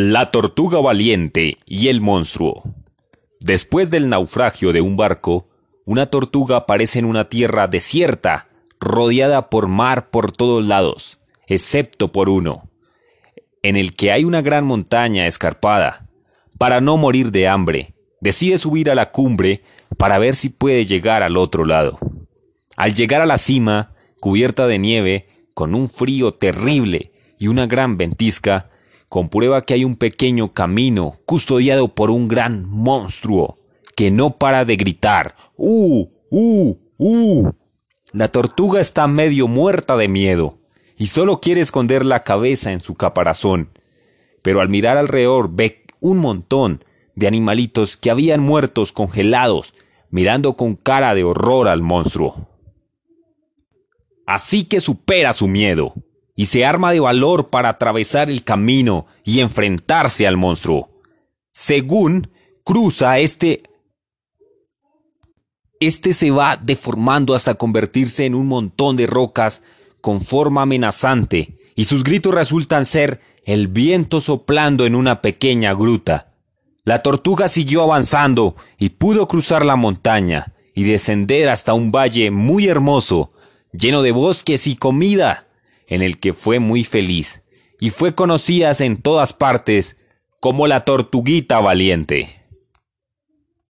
La tortuga valiente y el monstruo. Después del naufragio de un barco, una tortuga aparece en una tierra desierta, rodeada por mar por todos lados, excepto por uno, en el que hay una gran montaña escarpada. Para no morir de hambre, decide subir a la cumbre para ver si puede llegar al otro lado. Al llegar a la cima, cubierta de nieve, con un frío terrible y una gran ventisca, comprueba que hay un pequeño camino custodiado por un gran monstruo que no para de gritar ¡Uh! ¡Uh! ¡Uh! La tortuga está medio muerta de miedo y solo quiere esconder la cabeza en su caparazón. Pero al mirar alrededor ve un montón de animalitos que habían muertos congelados, mirando con cara de horror al monstruo. Así que supera su miedo y se arma de valor para atravesar el camino y enfrentarse al monstruo. Según cruza este... Este se va deformando hasta convertirse en un montón de rocas con forma amenazante, y sus gritos resultan ser el viento soplando en una pequeña gruta. La tortuga siguió avanzando y pudo cruzar la montaña y descender hasta un valle muy hermoso, lleno de bosques y comida en el que fue muy feliz y fue conocida en todas partes como la tortuguita valiente.